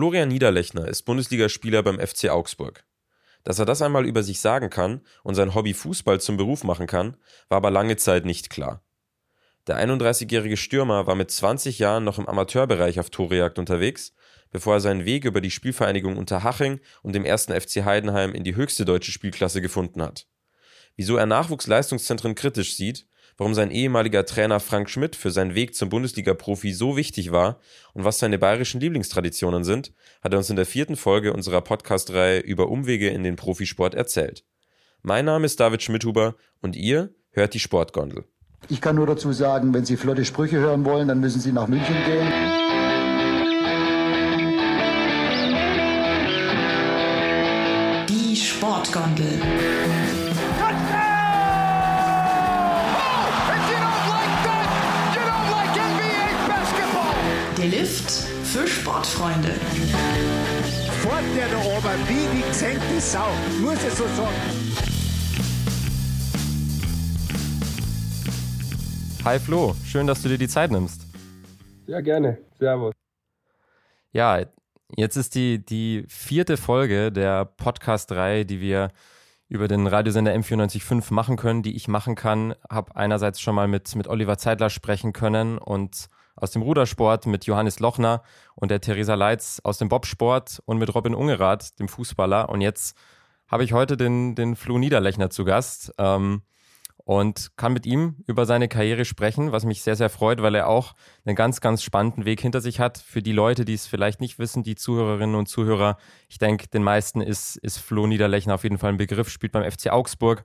Florian Niederlechner ist Bundesligaspieler beim FC Augsburg. Dass er das einmal über sich sagen kann und sein Hobby Fußball zum Beruf machen kann, war aber lange Zeit nicht klar. Der 31-jährige Stürmer war mit 20 Jahren noch im Amateurbereich auf Torejagd unterwegs, bevor er seinen Weg über die Spielvereinigung Unterhaching und dem ersten FC Heidenheim in die höchste deutsche Spielklasse gefunden hat. Wieso er Nachwuchsleistungszentren kritisch sieht, warum sein ehemaliger Trainer Frank Schmidt für seinen Weg zum Bundesliga-Profi so wichtig war und was seine bayerischen Lieblingstraditionen sind, hat er uns in der vierten Folge unserer Podcast-Reihe über Umwege in den Profisport erzählt. Mein Name ist David Schmidhuber und ihr hört die Sportgondel. Ich kann nur dazu sagen, wenn Sie flotte Sprüche hören wollen, dann müssen Sie nach München gehen. Die Sportgondel. Für Sportfreunde. Fort der da oben, wie die gesenkte Sau, muss ich so sagen. Hi Flo, schön, dass du dir die Zeit nimmst. Sehr gerne. Servus. Ja, jetzt ist die, die vierte Folge der Podcast-Reihe, die wir über den Radiosender M945 machen können, die ich machen kann. Habe einerseits schon mal mit, mit Oliver Zeidler sprechen können und aus dem Rudersport mit Johannes Lochner und der Theresa Leitz aus dem Bobsport und mit Robin Ungerath, dem Fußballer. Und jetzt habe ich heute den, den Flo Niederlechner zu Gast. Ähm, und kann mit ihm über seine Karriere sprechen, was mich sehr, sehr freut, weil er auch einen ganz, ganz spannenden Weg hinter sich hat. Für die Leute, die es vielleicht nicht wissen, die Zuhörerinnen und Zuhörer, ich denke, den meisten ist, ist Flo Niederlechner auf jeden Fall ein Begriff, spielt beim FC Augsburg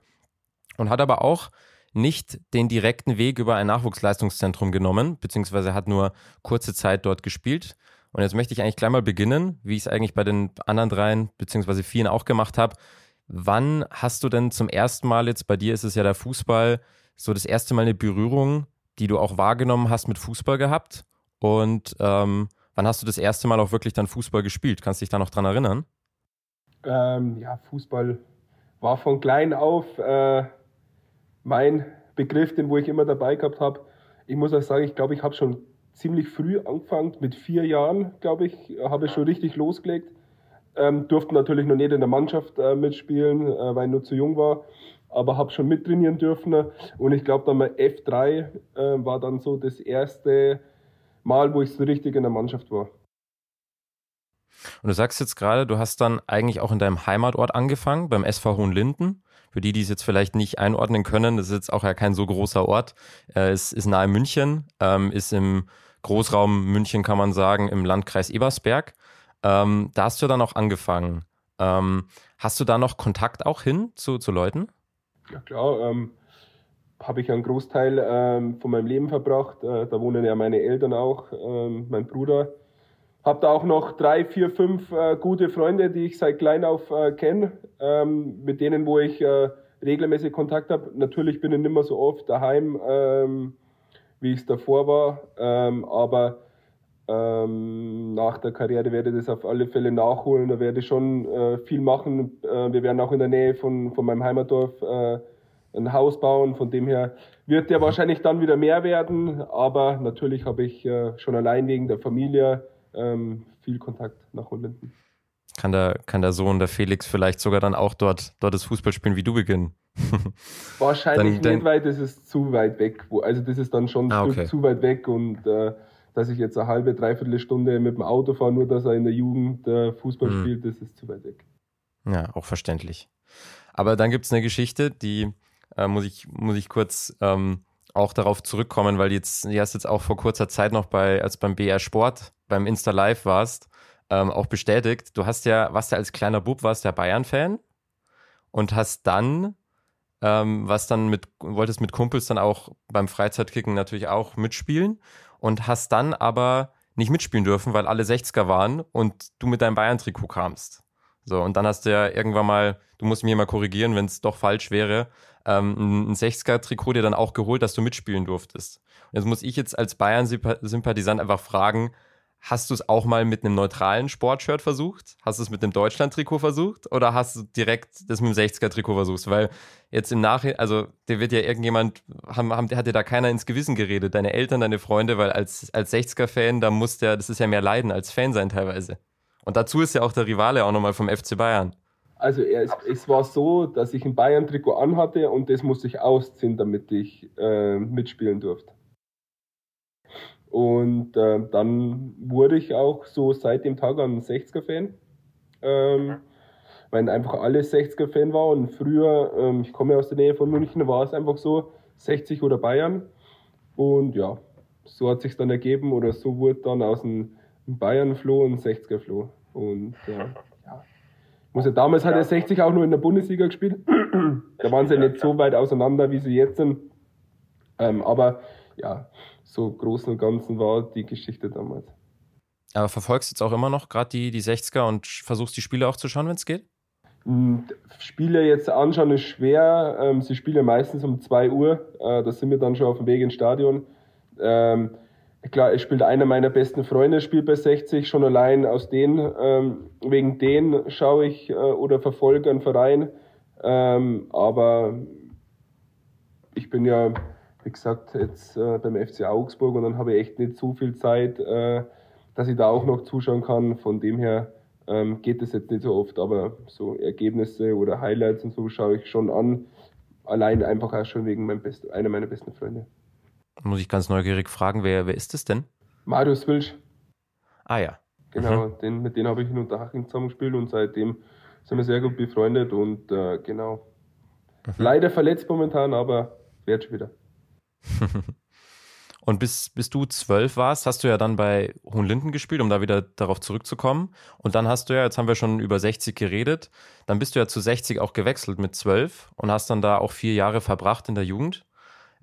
und hat aber auch nicht den direkten Weg über ein Nachwuchsleistungszentrum genommen, beziehungsweise hat nur kurze Zeit dort gespielt. Und jetzt möchte ich eigentlich gleich mal beginnen, wie ich es eigentlich bei den anderen dreien, beziehungsweise vielen auch gemacht habe Wann hast du denn zum ersten Mal jetzt, bei dir ist es ja der Fußball, so das erste Mal eine Berührung, die du auch wahrgenommen hast mit Fußball gehabt? Und ähm, wann hast du das erste Mal auch wirklich dann Fußball gespielt? Kannst du dich da noch dran erinnern? Ähm, ja, Fußball war von klein auf äh, mein Begriff, den wo ich immer dabei gehabt habe. Ich muss auch sagen, ich glaube, ich habe schon ziemlich früh angefangen, mit vier Jahren, glaube ich, habe ich schon richtig losgelegt. Ähm, durfte natürlich noch nicht in der Mannschaft äh, mitspielen, äh, weil ich nur zu jung war, aber habe schon mittrainieren dürfen. Und ich glaube, dann mal F3 äh, war dann so das erste Mal, wo ich so richtig in der Mannschaft war. Und du sagst jetzt gerade, du hast dann eigentlich auch in deinem Heimatort angefangen, beim SV Hohenlinden. Für die, die es jetzt vielleicht nicht einordnen können, das ist jetzt auch ja kein so großer Ort. Äh, es ist nahe München, ähm, ist im Großraum München, kann man sagen, im Landkreis Ebersberg. Ähm, da hast du dann auch angefangen. Ähm, hast du da noch Kontakt auch hin zu, zu Leuten? Ja klar, ähm, habe ich einen Großteil ähm, von meinem Leben verbracht. Äh, da wohnen ja meine Eltern auch, ähm, mein Bruder. Habe da auch noch drei, vier, fünf äh, gute Freunde, die ich seit klein auf äh, kenne, ähm, mit denen, wo ich äh, regelmäßig Kontakt habe. Natürlich bin ich nicht mehr so oft daheim, ähm, wie ich es davor war, ähm, aber ähm, nach der Karriere werde ich das auf alle Fälle nachholen. Da werde ich schon äh, viel machen. Äh, wir werden auch in der Nähe von, von meinem Heimatdorf äh, ein Haus bauen. Von dem her wird der wahrscheinlich dann wieder mehr werden. Aber natürlich habe ich schon allein wegen der Familie ähm, viel Kontakt nach Hollinden. Kann der, kann der Sohn, der Felix, vielleicht sogar dann auch dort, dort das Fußball spielen wie du beginnen? Wahrscheinlich dann, nicht, weil das ist zu weit weg. Also das ist dann schon ah, okay. zu weit weg und äh, dass ich jetzt eine halbe, dreiviertel Stunde mit dem Auto fahre, nur dass er in der Jugend äh, Fußball mhm. spielt, das ist zu weit weg. Ja, auch verständlich. Aber dann gibt es eine Geschichte, die äh, muss, ich, muss ich kurz ähm, auch darauf zurückkommen, weil jetzt, die hast jetzt auch vor kurzer Zeit noch bei, als beim BR Sport, beim Insta Live warst, ähm, auch bestätigt. Du hast ja, warst ja als kleiner Bub, warst ja Bayern-Fan und hast dann ähm, was dann mit, wolltest mit Kumpels dann auch beim Freizeitkicken natürlich auch mitspielen und hast dann aber nicht mitspielen dürfen, weil alle 60er waren und du mit deinem Bayern-Trikot kamst. So, und dann hast du ja irgendwann mal, du musst mich mal korrigieren, wenn es doch falsch wäre, ähm, ein 60er-Trikot dir dann auch geholt, dass du mitspielen durftest. Und jetzt muss ich jetzt als Bayern-Sympathisant einfach fragen, Hast du es auch mal mit einem neutralen Sportshirt versucht? Hast du es mit einem Deutschland-Trikot versucht? Oder hast du direkt das mit dem 60er-Trikot versucht? Weil jetzt im Nachhinein, also der wird ja irgendjemand, haben, haben, hat dir da keiner ins Gewissen geredet, deine Eltern, deine Freunde, weil als, als 60er-Fan, da muss der, das ist ja mehr Leiden als Fan sein teilweise. Und dazu ist ja auch der Rivale auch nochmal vom FC Bayern. Also es, es war so, dass ich ein Bayern-Trikot anhatte und das musste ich ausziehen, damit ich äh, mitspielen durfte. Und äh, dann wurde ich auch so seit dem Tag an 60er-Fan. Ähm, weil einfach alle 60er-Fan waren. Und früher, ähm, ich komme aus der Nähe von München, war es einfach so, 60 oder Bayern. Und ja, so hat sich dann ergeben oder so wurde dann aus einem Bayern-Floh ein 60er-Floh. Und äh, ja, muss ja, damals hat er 60 auch nur in der Bundesliga gespielt. da waren sie nicht so weit auseinander, wie sie jetzt sind. Ähm, aber ja, so großen und ganzen war die Geschichte damals. Aber verfolgst du jetzt auch immer noch gerade die, die 60er und versuchst die Spiele auch zu schauen, wenn es geht? Spiele jetzt anschauen ist schwer. Ähm, sie spielen meistens um 2 Uhr. Äh, da sind wir dann schon auf dem Weg ins Stadion. Ähm, klar, es spielt einer meiner besten Freunde, spielt bei 60. Schon allein aus den, ähm, wegen denen schaue ich äh, oder verfolge einen Verein. Ähm, aber ich bin ja, wie gesagt, jetzt äh, beim FC Augsburg und dann habe ich echt nicht so viel Zeit, äh, dass ich da auch noch zuschauen kann. Von dem her ähm, geht das jetzt nicht so oft, aber so Ergebnisse oder Highlights und so schaue ich schon an. Allein einfach auch schon wegen meinem Best einer meiner besten Freunde. Muss ich ganz neugierig fragen, wer, wer ist es denn? Marius Wilsch. Ah ja. Genau, mhm. den, mit dem habe ich in Unterhaching zusammengespielt und seitdem sind wir sehr gut befreundet und äh, genau. Mhm. Leider verletzt momentan, aber wird schon wieder. Und bis, bis du zwölf warst, hast du ja dann bei Hohenlinden gespielt, um da wieder darauf zurückzukommen. Und dann hast du ja, jetzt haben wir schon über 60 geredet, dann bist du ja zu 60 auch gewechselt mit zwölf und hast dann da auch vier Jahre verbracht in der Jugend.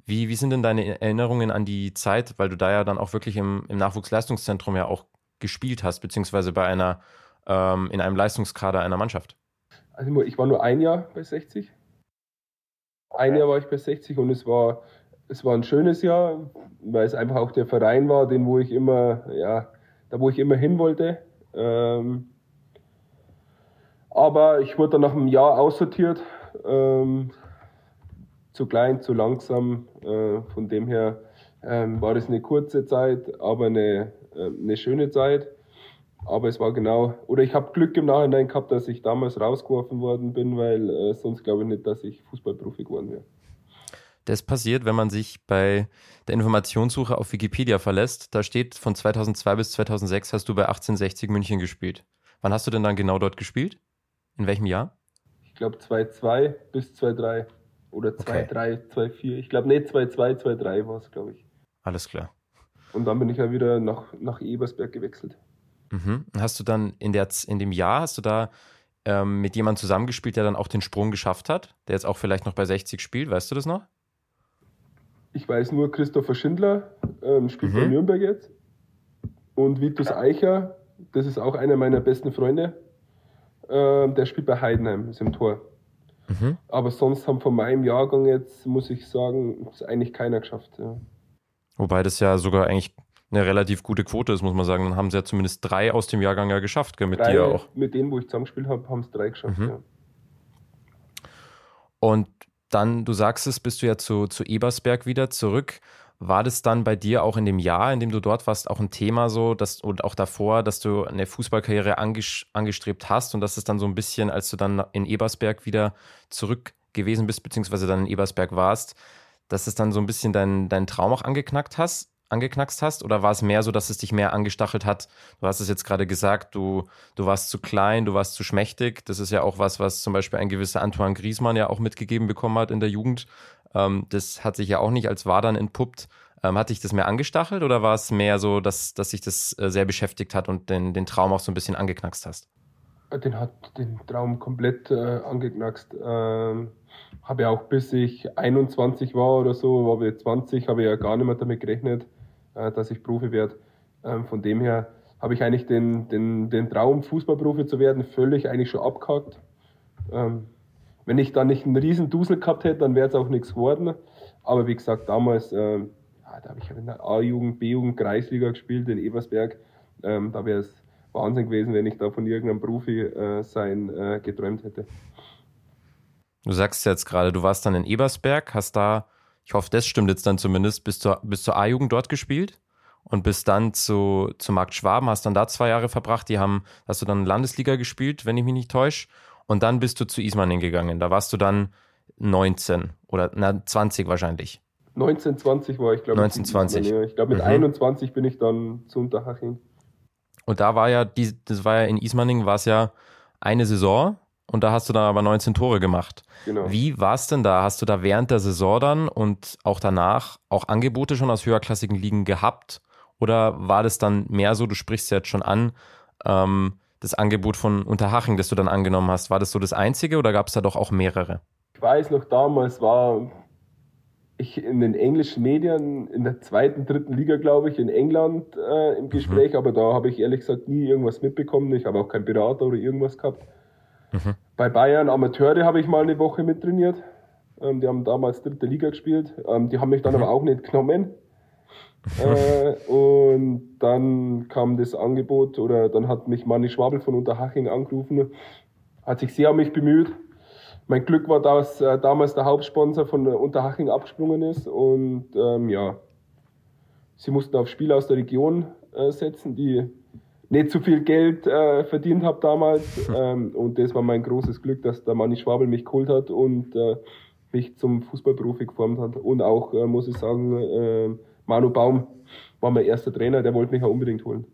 Wie, wie sind denn deine Erinnerungen an die Zeit, weil du da ja dann auch wirklich im, im Nachwuchsleistungszentrum ja auch gespielt hast, beziehungsweise bei einer, ähm, in einem Leistungskader einer Mannschaft? Also ich war nur ein Jahr bei 60. Ein Jahr war ich bei 60 und es war es war ein schönes Jahr, weil es einfach auch der Verein war, den wo ich immer, ja, da wo ich immer hin wollte. Ähm, aber ich wurde dann nach einem Jahr aussortiert. Ähm, zu klein, zu langsam. Äh, von dem her ähm, war das eine kurze Zeit, aber eine, äh, eine schöne Zeit. Aber es war genau, oder ich habe Glück im Nachhinein gehabt, dass ich damals rausgeworfen worden bin, weil äh, sonst glaube ich nicht, dass ich Fußballprofi geworden wäre. Das passiert, wenn man sich bei der Informationssuche auf Wikipedia verlässt. Da steht, von 2002 bis 2006 hast du bei 1860 München gespielt. Wann hast du denn dann genau dort gespielt? In welchem Jahr? Ich glaube 2-2 bis 2-3 oder 2-3, okay. 2-4. Ich glaube nicht 2-2, 2-3 war es, glaube ich. Alles klar. Und dann bin ich ja wieder nach, nach Ebersberg gewechselt. Mhm. Hast du dann in, der, in dem Jahr, hast du da ähm, mit jemandem zusammengespielt, der dann auch den Sprung geschafft hat, der jetzt auch vielleicht noch bei 60 spielt, weißt du das noch? Ich weiß nur, Christopher Schindler ähm, spielt mhm. bei Nürnberg jetzt. Und Vitus Eicher, das ist auch einer meiner besten Freunde, ähm, der spielt bei Heidenheim, ist im Tor. Mhm. Aber sonst haben von meinem Jahrgang jetzt, muss ich sagen, ist eigentlich keiner geschafft. Ja. Wobei das ja sogar eigentlich eine relativ gute Quote ist, muss man sagen. Dann haben sie ja zumindest drei aus dem Jahrgang ja geschafft, gell, mit drei, dir auch. Mit denen, wo ich zusammengespielt habe, haben es drei geschafft, mhm. ja. Und dann, du sagst es, bist du ja zu, zu Ebersberg wieder zurück. War das dann bei dir auch in dem Jahr, in dem du dort warst, auch ein Thema so, dass, und auch davor, dass du eine Fußballkarriere angestrebt hast und dass es dann so ein bisschen, als du dann in Ebersberg wieder zurück gewesen bist, beziehungsweise dann in Ebersberg warst, dass es dann so ein bisschen deinen dein Traum auch angeknackt hast, angeknackst hast? Oder war es mehr so, dass es dich mehr angestachelt hat? Du hast es jetzt gerade gesagt, du, du warst zu klein, du warst zu schmächtig. Das ist ja auch was, was zum Beispiel ein gewisser Antoine Griezmann ja auch mitgegeben bekommen hat in der Jugend. Ähm, das hat sich ja auch nicht als Wadern entpuppt. Ähm, hat dich das mehr angestachelt oder war es mehr so, dass, dass sich das äh, sehr beschäftigt hat und den, den Traum auch so ein bisschen angeknackst hast? Den hat den Traum komplett äh, angeknackst. Ähm, habe ja auch bis ich 21 war oder so, war ich 20, habe ich ja gar nicht mehr damit gerechnet, äh, dass ich Profi werde. Ähm, von dem her habe ich eigentlich den, den, den Traum, Fußballprofi zu werden, völlig eigentlich schon abgehakt. Ähm, wenn ich da nicht einen riesen Dusel gehabt hätte, dann wäre es auch nichts geworden. Aber wie gesagt, damals, ähm, ja, da habe ich in der A-Jugend, B-Jugend, Kreisliga gespielt in Ebersberg. Da wäre es Wahnsinn gewesen, wenn ich da von irgendeinem Profi äh, sein äh, geträumt hätte. Du sagst jetzt gerade, du warst dann in Ebersberg, hast da ich hoffe, das stimmt jetzt dann zumindest, bis zur, bis zur A-Jugend dort gespielt und bist dann zu, zu Markt Schwaben, hast dann da zwei Jahre verbracht. Die haben, hast du dann Landesliga gespielt, wenn ich mich nicht täusche. Und dann bist du zu Ismaning gegangen. Da warst du dann 19 oder na, 20 wahrscheinlich. 19, 20 war ich, glaube ich. 19, 20. Ich glaube, mit mhm. 21 bin ich dann zu Unterhaching. Und da war ja, die, das war ja in Ismaning, war es ja eine Saison und da hast du dann aber 19 Tore gemacht. Genau. Wie war es denn da? Hast du da während der Saison dann und auch danach auch Angebote schon aus höherklassigen Ligen gehabt? Oder war das dann mehr so, du sprichst ja jetzt schon an, ähm, das Angebot von Unterhaching, das du dann angenommen hast, war das so das einzige oder gab es da doch auch mehrere? Ich weiß noch, damals war ich in den englischen Medien in der zweiten, dritten Liga, glaube ich, in England äh, im Gespräch, mhm. aber da habe ich ehrlich gesagt nie irgendwas mitbekommen. Ich habe auch keinen Berater oder irgendwas gehabt. Mhm. Bei Bayern Amateure habe ich mal eine Woche mittrainiert. Ähm, die haben damals dritte Liga gespielt. Ähm, die haben mich dann mhm. aber auch nicht genommen. äh, und dann kam das Angebot oder dann hat mich Manni Schwabel von Unterhaching angerufen, hat sich sehr um mich bemüht mein Glück war, dass äh, damals der Hauptsponsor von Unterhaching abgesprungen ist und ähm, ja, sie mussten auf Spieler aus der Region äh, setzen, die nicht zu viel Geld äh, verdient haben damals ähm, und das war mein großes Glück, dass der Manni Schwabel mich geholt hat und äh, mich zum Fußballprofi geformt hat und auch, äh, muss ich sagen, äh, Manu Baum war mein erster Trainer, der wollte mich ja unbedingt holen.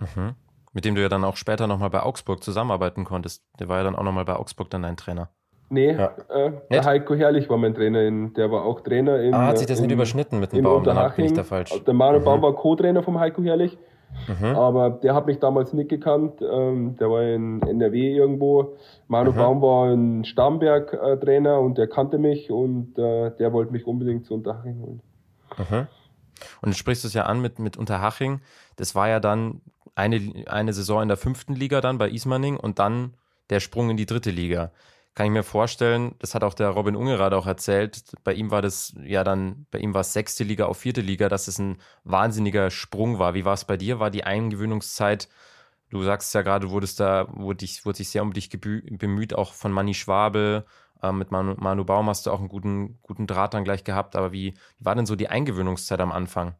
Mhm mit dem du ja dann auch später nochmal bei Augsburg zusammenarbeiten konntest. Der war ja dann auch nochmal bei Augsburg dann dein Trainer. Nee, ja. äh, der Heiko Herrlich war mein Trainer, in, der war auch Trainer in. Ah, hat sich das in, nicht überschnitten mit dem Baum, dann bin ich da falsch. Der Manuel mhm. Baum war Co-Trainer vom Heiko Herrlich, mhm. aber der hat mich damals nicht gekannt, ähm, der war in NRW irgendwo. Manu mhm. Baum war in Starnberg äh, und der kannte mich und äh, der wollte mich unbedingt zu Unterhaching holen. Mhm. Und du sprichst es ja an mit, mit Unterhaching, das war ja dann eine, eine Saison in der fünften Liga dann bei Ismaning und dann der Sprung in die dritte Liga. Kann ich mir vorstellen, das hat auch der Robin Ungerad auch erzählt, bei ihm war das ja dann, bei ihm war es sechste Liga auf vierte Liga, dass es ein wahnsinniger Sprung war. Wie war es bei dir? War die Eingewöhnungszeit, du sagst ja gerade, wurdest da, wurde, dich, wurde sich sehr um dich bemüht, auch von Manni Schwabel, äh, mit Manu, Manu Baum hast du auch einen guten, guten Draht dann gleich gehabt, aber wie, wie war denn so die Eingewöhnungszeit am Anfang?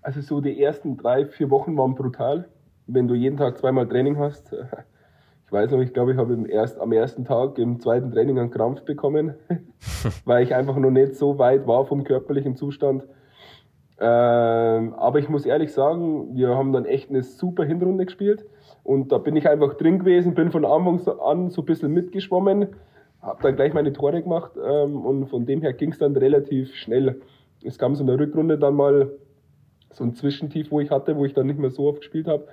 Also so die ersten drei, vier Wochen waren brutal wenn du jeden Tag zweimal Training hast, ich weiß noch, ich glaube, ich habe erst, am ersten Tag im zweiten Training einen Krampf bekommen, weil ich einfach noch nicht so weit war vom körperlichen Zustand. Ähm, aber ich muss ehrlich sagen, wir haben dann echt eine super Hinrunde gespielt und da bin ich einfach drin gewesen, bin von Anfang an so ein bisschen mitgeschwommen, habe dann gleich meine Tore gemacht ähm, und von dem her ging es dann relativ schnell. Es kam so in der Rückrunde dann mal so ein Zwischentief, wo ich hatte, wo ich dann nicht mehr so oft gespielt habe.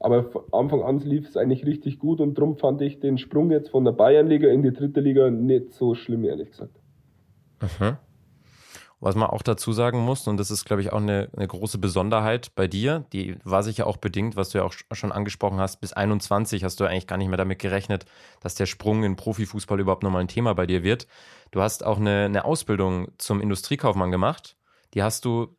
Aber Anfang an lief es eigentlich richtig gut und darum fand ich den Sprung jetzt von der Bayernliga in die dritte Liga nicht so schlimm, ehrlich gesagt. Mhm. Was man auch dazu sagen muss, und das ist, glaube ich, auch eine, eine, große Besonderheit bei dir, die war sicher auch bedingt, was du ja auch schon angesprochen hast, bis 21 hast du eigentlich gar nicht mehr damit gerechnet, dass der Sprung in Profifußball überhaupt nochmal ein Thema bei dir wird. Du hast auch eine, eine Ausbildung zum Industriekaufmann gemacht. Die hast du,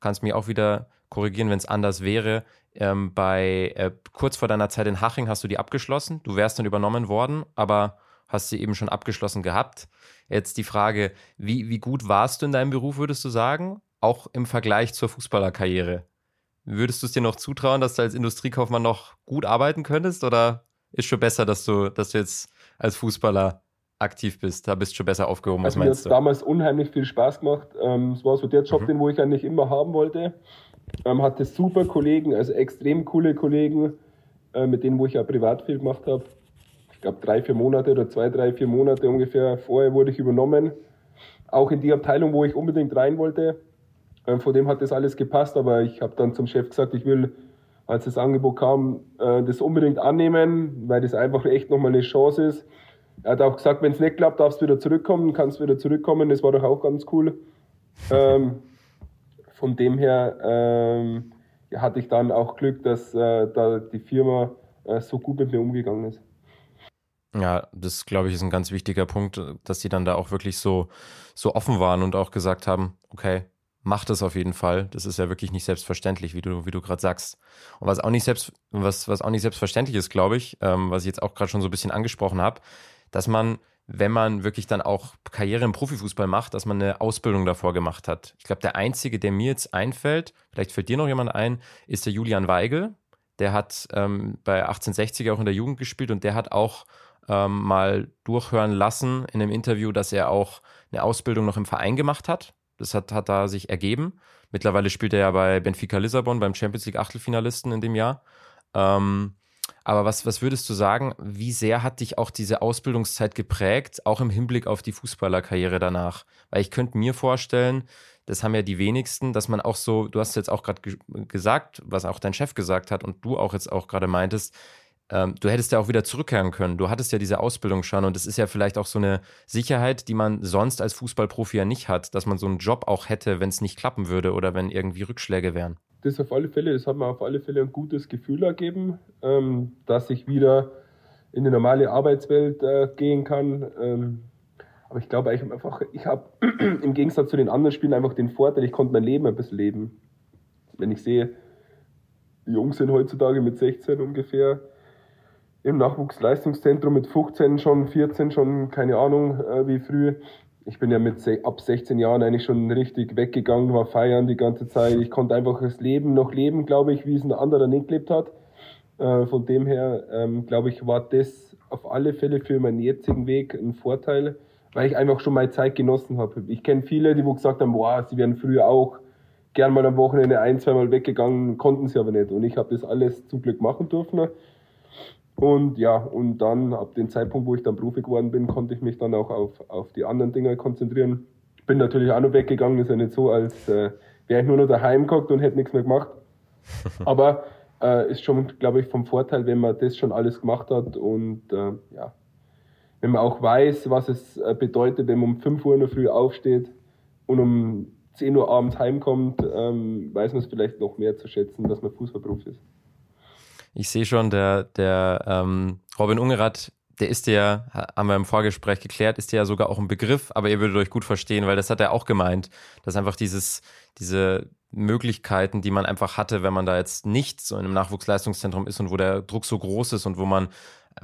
kannst mich auch wieder korrigieren, wenn es anders wäre, ähm, bei äh, kurz vor deiner Zeit in Haching hast du die abgeschlossen. Du wärst dann übernommen worden, aber hast sie eben schon abgeschlossen gehabt. Jetzt die Frage, wie, wie gut warst du in deinem Beruf, würdest du sagen? Auch im Vergleich zur Fußballerkarriere. Würdest du es dir noch zutrauen, dass du als Industriekaufmann noch gut arbeiten könntest? Oder ist schon besser, dass du, dass du jetzt als Fußballer aktiv bist? Da bist du schon besser aufgehoben. Also mir hat damals unheimlich viel Spaß gemacht. Ähm, es war so der Job, mhm. den wo ich eigentlich immer haben wollte. Ähm, hatte super Kollegen, also extrem coole Kollegen, äh, mit denen wo ich ja privat viel gemacht habe. Ich glaube drei, vier Monate oder zwei, drei, vier Monate ungefähr vorher wurde ich übernommen. Auch in die Abteilung, wo ich unbedingt rein wollte. Ähm, von dem hat das alles gepasst, aber ich habe dann zum Chef gesagt, ich will, als das Angebot kam, äh, das unbedingt annehmen, weil das einfach echt nochmal eine Chance ist. Er hat auch gesagt, wenn es nicht klappt, darfst du wieder zurückkommen, kannst wieder zurückkommen. Das war doch auch ganz cool. Ähm, von dem her ähm, hatte ich dann auch Glück, dass äh, da die Firma äh, so gut mit mir umgegangen ist. Ja, das glaube ich ist ein ganz wichtiger Punkt, dass die dann da auch wirklich so, so offen waren und auch gesagt haben, okay, mach das auf jeden Fall. Das ist ja wirklich nicht selbstverständlich, wie du, wie du gerade sagst. Und was auch nicht selbst, was, was auch nicht selbstverständlich ist, glaube ich, ähm, was ich jetzt auch gerade schon so ein bisschen angesprochen habe, dass man wenn man wirklich dann auch Karriere im Profifußball macht, dass man eine Ausbildung davor gemacht hat. Ich glaube, der einzige, der mir jetzt einfällt, vielleicht fällt dir noch jemand ein, ist der Julian Weigel. Der hat ähm, bei 1860 auch in der Jugend gespielt und der hat auch ähm, mal durchhören lassen in einem Interview, dass er auch eine Ausbildung noch im Verein gemacht hat. Das hat, hat da sich ergeben. Mittlerweile spielt er ja bei Benfica Lissabon, beim Champions League Achtelfinalisten in dem Jahr. Ähm, aber was, was würdest du sagen, wie sehr hat dich auch diese Ausbildungszeit geprägt, auch im Hinblick auf die Fußballerkarriere danach? Weil ich könnte mir vorstellen, das haben ja die wenigsten, dass man auch so, du hast jetzt auch gerade ge gesagt, was auch dein Chef gesagt hat und du auch jetzt auch gerade meintest, ähm, du hättest ja auch wieder zurückkehren können. Du hattest ja diese Ausbildung schon und das ist ja vielleicht auch so eine Sicherheit, die man sonst als Fußballprofi ja nicht hat, dass man so einen Job auch hätte, wenn es nicht klappen würde oder wenn irgendwie Rückschläge wären das auf alle Fälle, das hat mir auf alle Fälle ein gutes Gefühl ergeben, ähm, dass ich wieder in die normale Arbeitswelt äh, gehen kann. Ähm, aber ich glaube einfach, ich habe im Gegensatz zu den anderen Spielen einfach den Vorteil, ich konnte mein Leben ein bisschen leben. Wenn ich sehe, die Jungs sind heutzutage mit 16 ungefähr im Nachwuchsleistungszentrum mit 15 schon, 14 schon, keine Ahnung äh, wie früh ich bin ja mit ab 16 Jahren eigentlich schon richtig weggegangen, war feiern die ganze Zeit. Ich konnte einfach das Leben noch leben, glaube ich, wie es ein anderer nicht gelebt hat. Äh, von dem her, ähm, glaube ich, war das auf alle Fälle für meinen jetzigen Weg ein Vorteil, weil ich einfach schon meine Zeit genossen habe. Ich kenne viele, die wo gesagt haben, boah, sie wären früher auch gern mal am Wochenende ein, zweimal weggegangen, konnten sie aber nicht. Und ich habe das alles zum Glück machen dürfen. Und ja, und dann ab dem Zeitpunkt, wo ich dann Profi geworden bin, konnte ich mich dann auch auf, auf die anderen Dinge konzentrieren. Bin natürlich auch noch weggegangen, ist ja nicht so, als äh, wäre ich nur noch daheim geguckt und hätte nichts mehr gemacht. Aber äh, ist schon, glaube ich, vom Vorteil, wenn man das schon alles gemacht hat und äh, ja, wenn man auch weiß, was es äh, bedeutet, wenn man um 5 Uhr in der Früh aufsteht und um 10 Uhr abends heimkommt, ähm, weiß man es vielleicht noch mehr zu schätzen, dass man Fußballprofi ist. Ich sehe schon, der, der ähm, Robin Ungerath, der ist ja, haben wir im Vorgespräch geklärt, ist ja sogar auch ein Begriff, aber ihr würdet euch gut verstehen, weil das hat er auch gemeint, dass einfach dieses, diese Möglichkeiten, die man einfach hatte, wenn man da jetzt nicht so in einem Nachwuchsleistungszentrum ist und wo der Druck so groß ist und wo man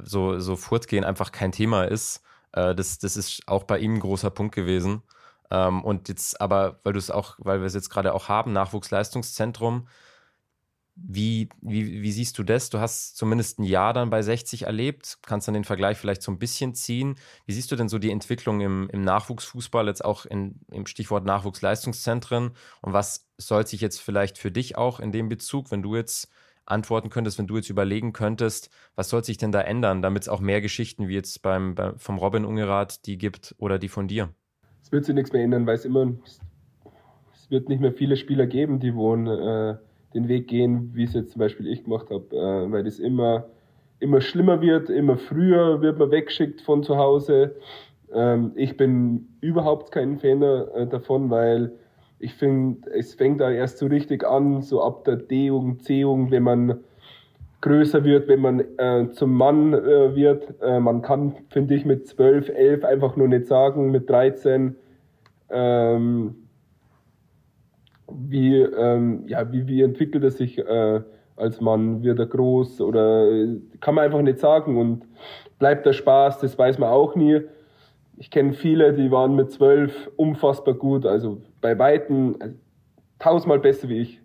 so, so fortgehen einfach kein Thema ist, äh, das, das ist auch bei ihm ein großer Punkt gewesen. Ähm, und jetzt aber, weil du es auch, weil wir es jetzt gerade auch haben, Nachwuchsleistungszentrum, wie, wie, wie siehst du das? Du hast zumindest ein Jahr dann bei 60 erlebt, kannst dann den Vergleich vielleicht so ein bisschen ziehen. Wie siehst du denn so die Entwicklung im, im Nachwuchsfußball, jetzt auch in, im Stichwort Nachwuchsleistungszentren? Und was soll sich jetzt vielleicht für dich auch in dem Bezug, wenn du jetzt antworten könntest, wenn du jetzt überlegen könntest, was soll sich denn da ändern, damit es auch mehr Geschichten wie jetzt beim, beim vom Robin Ungerath die gibt oder die von dir? Es wird sich nichts mehr ändern, weil es immer, es wird nicht mehr viele Spieler geben, die wohnen. Äh den Weg gehen, wie es jetzt zum Beispiel ich gemacht habe, äh, weil das immer, immer schlimmer wird, immer früher wird man weggeschickt von zu Hause. Ähm, ich bin überhaupt kein Fan äh, davon, weil ich finde, es fängt da erst so richtig an, so ab der D-Jugend, C-Jugend, wenn man größer wird, wenn man äh, zum Mann äh, wird. Äh, man kann, finde ich, mit 12, 11 einfach nur nicht sagen, mit 13, ähm, wie, ähm, ja, wie, wie entwickelt er sich äh, als Mann? Wird er groß oder kann man einfach nicht sagen und bleibt der Spaß, das weiß man auch nie. Ich kenne viele, die waren mit zwölf unfassbar gut, also bei Weitem also, tausendmal besser wie ich.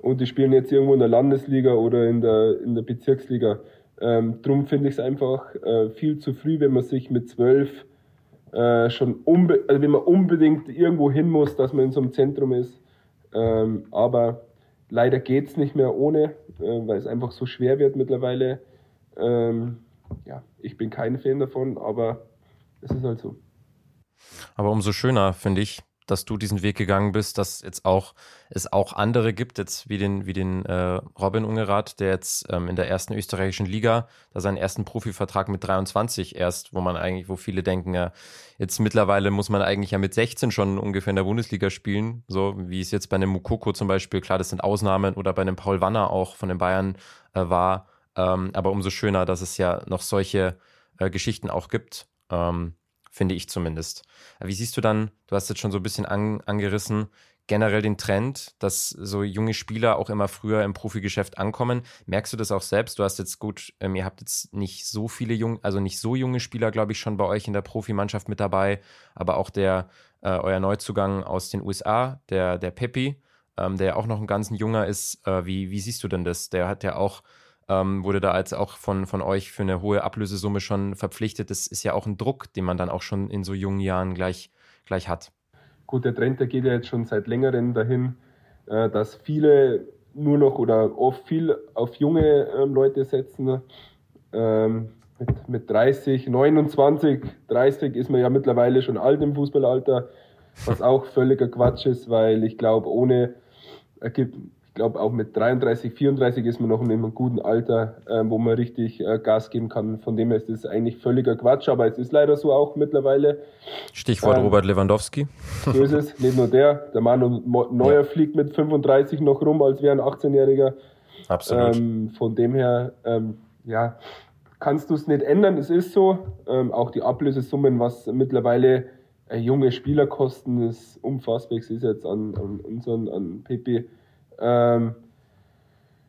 Und die spielen jetzt irgendwo in der Landesliga oder in der, in der Bezirksliga. Ähm, drum finde ich es einfach äh, viel zu früh, wenn man sich mit zwölf äh, schon unbe also wenn man unbedingt irgendwo hin muss, dass man in so einem Zentrum ist. Ähm, aber leider geht es nicht mehr ohne, äh, weil es einfach so schwer wird mittlerweile. Ähm, ja, ich bin kein Fan davon, aber es ist halt so. Aber umso schöner, finde ich, dass du diesen Weg gegangen bist, dass jetzt auch es auch andere gibt, jetzt wie den, wie den äh, Robin Ungerath, der jetzt ähm, in der ersten österreichischen Liga da seinen ersten Profivertrag mit 23 erst, wo man eigentlich, wo viele denken, ja, jetzt mittlerweile muss man eigentlich ja mit 16 schon ungefähr in der Bundesliga spielen, so wie es jetzt bei einem Mukoko zum Beispiel, klar, das sind Ausnahmen oder bei einem Paul Wanner auch von den Bayern äh, war, ähm, aber umso schöner, dass es ja noch solche äh, Geschichten auch gibt. Ähm, finde ich zumindest. Wie siehst du dann, du hast jetzt schon so ein bisschen an, angerissen, generell den Trend, dass so junge Spieler auch immer früher im Profigeschäft ankommen. Merkst du das auch selbst? Du hast jetzt gut, ähm, ihr habt jetzt nicht so viele junge, also nicht so junge Spieler, glaube ich, schon bei euch in der Profimannschaft mit dabei, aber auch der, äh, euer Neuzugang aus den USA, der, der Pepi, ähm, der auch noch ein ganz junger ist. Äh, wie, wie siehst du denn das? Der hat ja auch ähm, wurde da als auch von, von euch für eine hohe Ablösesumme schon verpflichtet. Das ist ja auch ein Druck, den man dann auch schon in so jungen Jahren gleich, gleich hat. Gut, der Trend, der geht ja jetzt schon seit längerem dahin, äh, dass viele nur noch oder oft viel auf junge ähm, Leute setzen. Ähm, mit, mit 30, 29, 30 ist man ja mittlerweile schon alt im Fußballalter, was auch völliger Quatsch ist, weil ich glaube, ohne, glaube auch mit 33, 34 ist man noch in einem guten Alter, äh, wo man richtig äh, Gas geben kann. Von dem her ist das eigentlich völliger Quatsch, aber es ist leider so auch mittlerweile. Stichwort ähm, Robert Lewandowski. So ist es, nicht nur der. Der Manu Neuer ja. fliegt mit 35 noch rum, als wäre ein 18-Jähriger. Absolut. Ähm, von dem her, ähm, ja, kannst du es nicht ändern, es ist so. Ähm, auch die Ablösesummen, was mittlerweile äh, junge Spieler kosten, ist unfassbar. Ich sehe es jetzt an, an unseren, an Pepe ähm,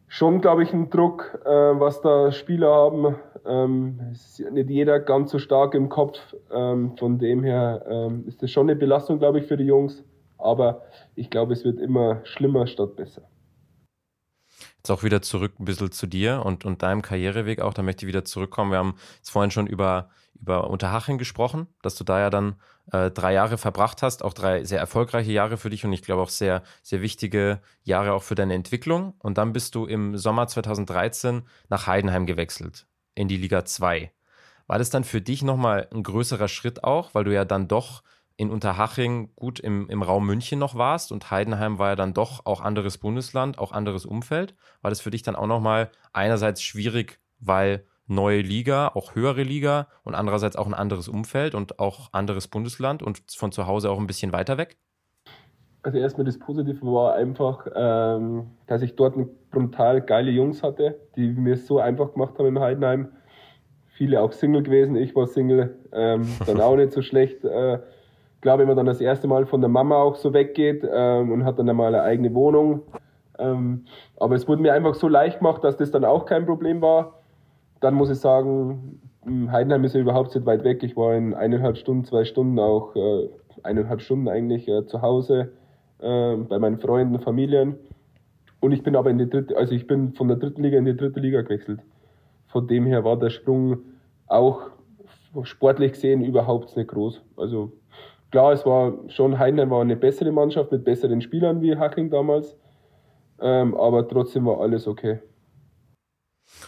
schon, glaube ich, ein Druck, äh, was da Spieler haben. Ähm, ist nicht jeder ganz so stark im Kopf. Ähm, von dem her ähm, ist das schon eine Belastung, glaube ich, für die Jungs. Aber ich glaube, es wird immer schlimmer statt besser. Jetzt auch wieder zurück ein bisschen zu dir und, und deinem Karriereweg auch. Da möchte ich wieder zurückkommen. Wir haben jetzt vorhin schon über, über Unterhaching gesprochen, dass du da ja dann äh, drei Jahre verbracht hast, auch drei sehr erfolgreiche Jahre für dich und ich glaube auch sehr, sehr wichtige Jahre auch für deine Entwicklung. Und dann bist du im Sommer 2013 nach Heidenheim gewechselt, in die Liga 2. War das dann für dich nochmal ein größerer Schritt auch, weil du ja dann doch in Unterhaching gut im, im Raum München noch warst und Heidenheim war ja dann doch auch anderes Bundesland, auch anderes Umfeld. War das für dich dann auch nochmal einerseits schwierig, weil neue Liga, auch höhere Liga und andererseits auch ein anderes Umfeld und auch anderes Bundesland und von zu Hause auch ein bisschen weiter weg? Also erstmal das Positive war einfach, ähm, dass ich dort brutal geile Jungs hatte, die mir es so einfach gemacht haben im Heidenheim. Viele auch Single gewesen, ich war Single, ähm, dann auch nicht so schlecht. Äh, glaube, wenn man dann das erste Mal von der Mama auch so weggeht ähm, und hat dann einmal eine eigene Wohnung. Ähm, aber es wurde mir einfach so leicht gemacht, dass das dann auch kein Problem war dann muss ich sagen, hm, Heidenheim ist ja überhaupt nicht weit weg. Ich war in eineinhalb Stunden, zwei Stunden auch, äh, eineinhalb Stunden eigentlich äh, zu Hause äh, bei meinen Freunden, Familien. Und ich bin aber in die dritte, also ich bin von der dritten Liga in die dritte Liga gewechselt. Von dem her war der Sprung auch sportlich gesehen überhaupt nicht groß. Also klar, es war schon, Heidenheim war eine bessere Mannschaft mit besseren Spielern wie Haching damals. Ähm, aber trotzdem war alles okay.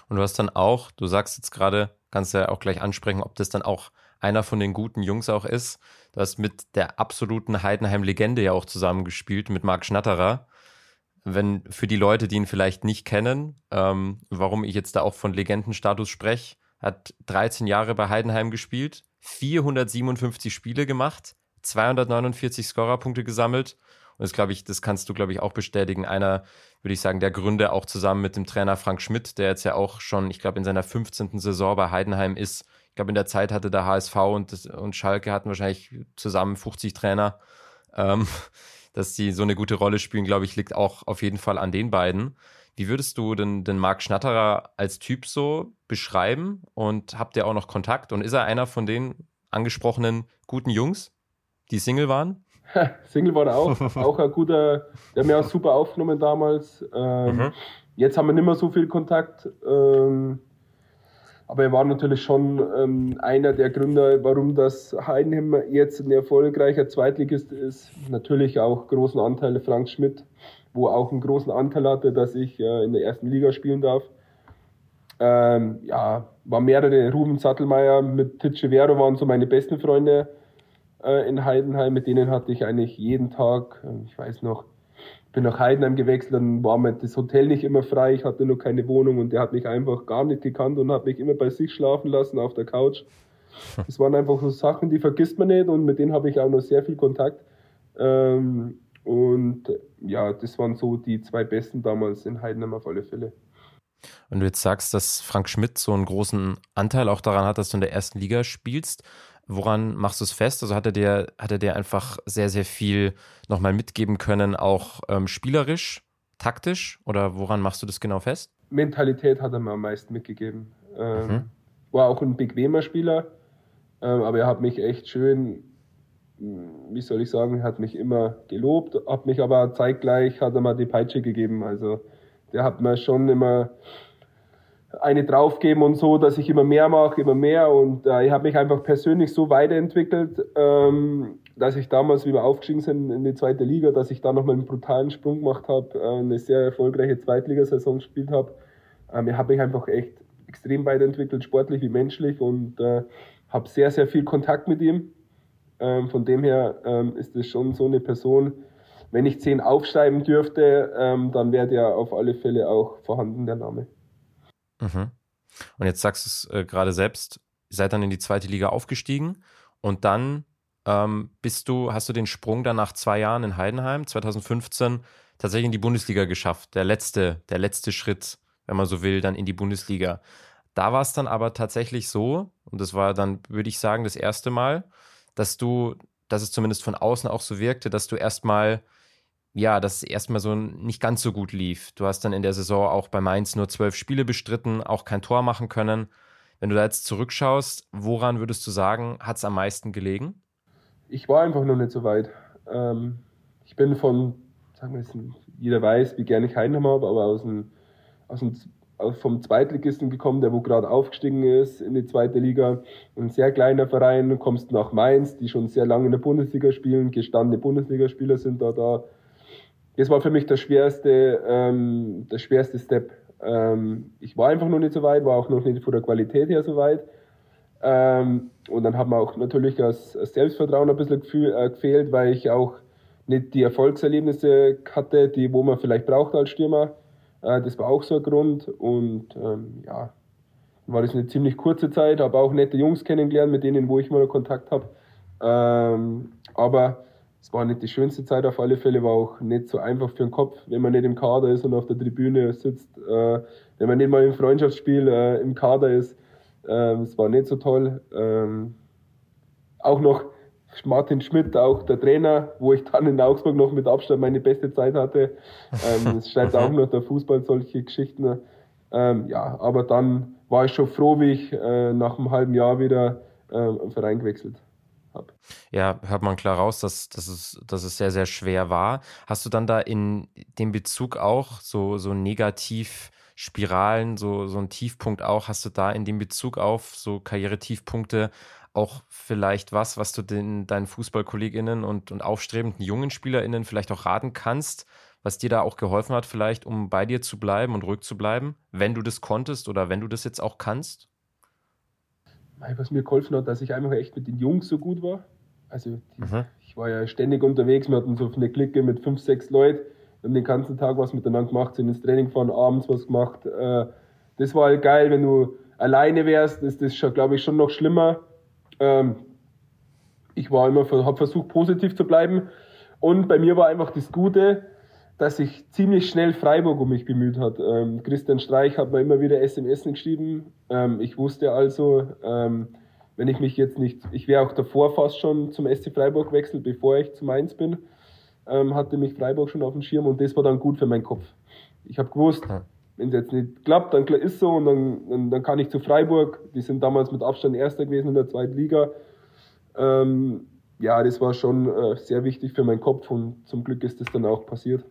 Und du hast dann auch, du sagst jetzt gerade, kannst ja auch gleich ansprechen, ob das dann auch einer von den guten Jungs auch ist. Du hast mit der absoluten Heidenheim-Legende ja auch zusammengespielt, mit Marc Schnatterer. Wenn für die Leute, die ihn vielleicht nicht kennen, ähm, warum ich jetzt da auch von Legendenstatus spreche, hat 13 Jahre bei Heidenheim gespielt, 457 Spiele gemacht, 249 Scorerpunkte gesammelt und das glaube ich, das kannst du, glaube ich, auch bestätigen. Einer, würde ich sagen, der Gründe auch zusammen mit dem Trainer Frank Schmidt, der jetzt ja auch schon, ich glaube, in seiner 15. Saison bei Heidenheim ist. Ich glaube, in der Zeit hatte der HSV und, und Schalke hatten wahrscheinlich zusammen 50 Trainer. Ähm, dass die so eine gute Rolle spielen, glaube ich, liegt auch auf jeden Fall an den beiden. Wie würdest du den, den Marc Schnatterer als Typ so beschreiben? Und habt ihr auch noch Kontakt? Und ist er einer von den angesprochenen guten Jungs, die Single waren? Single war er auch, auch ein guter, der hat mir auch super aufgenommen damals. Ähm, mhm. Jetzt haben wir nicht mehr so viel Kontakt. Ähm, aber er war natürlich schon ähm, einer der Gründer, warum das Heidenheim jetzt ein erfolgreicher Zweitligist ist. Natürlich auch großen Anteil Frank Schmidt, wo auch einen großen Anteil hatte, dass ich äh, in der ersten Liga spielen darf. Ähm, ja, war mehrere, Ruben Sattelmeier mit Titsche Vero waren so meine besten Freunde äh, in Heidenheim. Mit denen hatte ich eigentlich jeden Tag, äh, ich weiß noch, bin nach Heidenheim gewechselt, dann war mir das Hotel nicht immer frei, ich hatte nur keine Wohnung und der hat mich einfach gar nicht gekannt und hat mich immer bei sich schlafen lassen auf der Couch. Das waren einfach so Sachen, die vergisst man nicht und mit denen habe ich auch noch sehr viel Kontakt. Ähm, und ja, das waren so die zwei besten damals in Heidenheim auf alle Fälle. Wenn du jetzt sagst, dass Frank Schmidt so einen großen Anteil auch daran hat, dass du in der ersten Liga spielst, Woran machst du es fest? Also hat er dir, hat er dir einfach sehr, sehr viel nochmal mitgeben können, auch ähm, spielerisch, taktisch? Oder woran machst du das genau fest? Mentalität hat er mir am meisten mitgegeben. Ähm, mhm. War auch ein bequemer Spieler, ähm, aber er hat mich echt schön, wie soll ich sagen, hat mich immer gelobt, hat mich aber zeitgleich, hat er mal die Peitsche gegeben. Also der hat mir schon immer eine draufgeben und so, dass ich immer mehr mache, immer mehr. Und äh, ich habe mich einfach persönlich so weiterentwickelt, ähm, dass ich damals, wie wir aufgestiegen sind in die zweite Liga, dass ich da nochmal einen brutalen Sprung gemacht habe, äh, eine sehr erfolgreiche Zweitligasaison gespielt habe. Ähm, ich habe mich einfach echt extrem weiterentwickelt, sportlich wie menschlich und äh, habe sehr, sehr viel Kontakt mit ihm. Ähm, von dem her ähm, ist es schon so eine Person, wenn ich zehn aufschreiben dürfte, ähm, dann wäre der auf alle Fälle auch vorhanden, der Name. Mhm. Und jetzt sagst du es äh, gerade selbst, ihr seid dann in die zweite Liga aufgestiegen und dann ähm, bist du, hast du den Sprung dann nach zwei Jahren in Heidenheim 2015 tatsächlich in die Bundesliga geschafft. Der letzte, der letzte Schritt, wenn man so will, dann in die Bundesliga. Da war es dann aber tatsächlich so, und das war dann, würde ich sagen, das erste Mal, dass du, dass es zumindest von außen auch so wirkte, dass du erstmal ja, das erstmal so nicht ganz so gut lief. Du hast dann in der Saison auch bei Mainz nur zwölf Spiele bestritten, auch kein Tor machen können. Wenn du da jetzt zurückschaust, woran würdest du sagen, hat es am meisten gelegen? Ich war einfach noch nicht so weit. Ähm, ich bin von, sagen wir jetzt, jeder weiß, wie gerne ich Heidenheim habe, aber aus dem, aus dem vom Zweitligisten gekommen, der wo gerade aufgestiegen ist in die zweite Liga. Ein sehr kleiner Verein, kommst nach Mainz, die schon sehr lange in der Bundesliga spielen, gestandene Bundesligaspieler sind da da das war für mich der schwerste, ähm, der schwerste Step. Ähm, ich war einfach noch nicht so weit, war auch noch nicht von der Qualität her so weit. Ähm, und dann hat mir auch natürlich das, Selbstvertrauen ein bisschen gefühl, äh, gefehlt, weil ich auch nicht die Erfolgserlebnisse hatte, die wo man vielleicht braucht als Stürmer. Äh, das war auch so ein Grund. Und ähm, ja, war das eine ziemlich kurze Zeit, habe auch nette Jungs kennengelernt, mit denen wo ich mal Kontakt habe. Ähm, aber es war nicht die schönste Zeit auf alle Fälle, war auch nicht so einfach für den Kopf, wenn man nicht im Kader ist und auf der Tribüne sitzt, äh, wenn man nicht mal im Freundschaftsspiel äh, im Kader ist. Ähm, es war nicht so toll. Ähm, auch noch Martin Schmidt, auch der Trainer, wo ich dann in Augsburg noch mit Abstand meine beste Zeit hatte. Ähm, es schreibt auch noch der Fußball solche Geschichten. Ähm, ja, aber dann war ich schon froh, wie ich äh, nach einem halben Jahr wieder äh, Verein gewechselt habe. Ja, hört man klar raus, dass, dass, es, dass es sehr, sehr schwer war. Hast du dann da in dem Bezug auch so, so Negativspiralen, so, so einen Tiefpunkt auch, hast du da in dem Bezug auf so Karrieretiefpunkte auch vielleicht was, was du den, deinen FußballkollegInnen und, und aufstrebenden jungen SpielerInnen vielleicht auch raten kannst, was dir da auch geholfen hat, vielleicht, um bei dir zu bleiben und ruhig zu bleiben, wenn du das konntest oder wenn du das jetzt auch kannst? Was mir geholfen hat, dass ich einfach echt mit den Jungs so gut war. Also die, mhm. ich war ja ständig unterwegs, wir hatten so eine Clique mit fünf, sechs Leuten, wir haben den ganzen Tag was miteinander gemacht, sind ins Training gefahren, abends was gemacht. Äh, das war halt geil, wenn du alleine wärst, ist das glaube ich, schon noch schlimmer. Ähm, ich war immer, habe versucht positiv zu bleiben und bei mir war einfach das Gute, dass sich ziemlich schnell Freiburg um mich bemüht hat. Ähm, Christian Streich hat mir immer wieder SMS geschrieben. Ähm, ich wusste also, ähm, wenn ich mich jetzt nicht, ich wäre auch davor fast schon zum SC Freiburg gewechselt, bevor ich zu Mainz bin, ähm, hatte mich Freiburg schon auf dem Schirm und das war dann gut für meinen Kopf. Ich habe gewusst, wenn es jetzt nicht klappt, dann ist so und dann, dann, dann, kann ich zu Freiburg. Die sind damals mit Abstand Erster gewesen in der zweiten Liga. Ähm, ja, das war schon äh, sehr wichtig für meinen Kopf und zum Glück ist das dann auch passiert.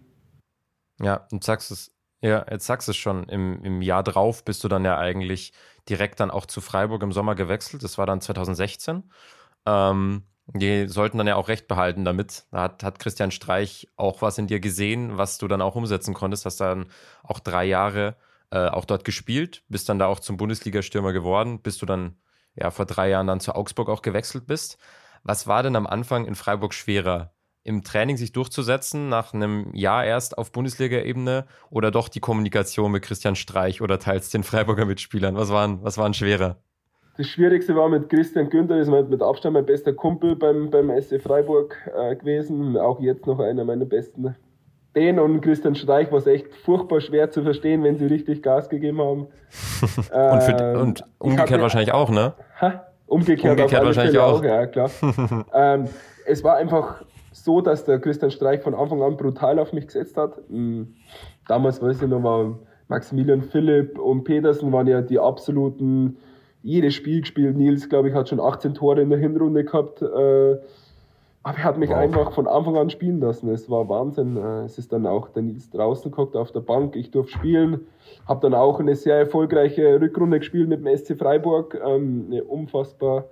Ja, und sagst es, ja, jetzt sagst es schon, im, im Jahr drauf bist du dann ja eigentlich direkt dann auch zu Freiburg im Sommer gewechselt. Das war dann 2016. Ähm, die sollten dann ja auch recht behalten damit. Da hat, hat Christian Streich auch was in dir gesehen, was du dann auch umsetzen konntest. Hast dann auch drei Jahre äh, auch dort gespielt, bist dann da auch zum Bundesliga-Stürmer geworden, bis du dann ja vor drei Jahren dann zu Augsburg auch gewechselt bist. Was war denn am Anfang in Freiburg schwerer? Im Training sich durchzusetzen, nach einem Jahr erst auf Bundesliga-Ebene oder doch die Kommunikation mit Christian Streich oder teils den Freiburger Mitspielern? Was waren, was waren schwerer? Das Schwierigste war mit Christian Günther, das ist mit Abstand mein bester Kumpel beim, beim SC Freiburg äh, gewesen, auch jetzt noch einer meiner besten. Den und Christian Streich war es echt furchtbar schwer zu verstehen, wenn sie richtig Gas gegeben haben. und, für, äh, und umgekehrt wahrscheinlich auch, ne? Ha? Umgekehrt, Umgekehrt wahrscheinlich Fälle auch. Ja, klar. ähm, es war einfach so, dass der Christian Streich von Anfang an brutal auf mich gesetzt hat. Mhm. Damals, weiß ich noch, war Maximilian Philipp und Petersen waren ja die absoluten, jedes Spiel gespielt. Nils, glaube ich, hat schon 18 Tore in der Hinrunde gehabt. Äh, aber er hat mich Wow. einfach von Anfang an spielen lassen. Es war Wahnsinn. Äh, Es ist dann auch der Nils draußen geguckt auf der Bank. Ich durfte spielen. Habe dann auch eine sehr erfolgreiche Rückrunde gespielt mit dem SC Freiburg. Ähm, Eine unfassbar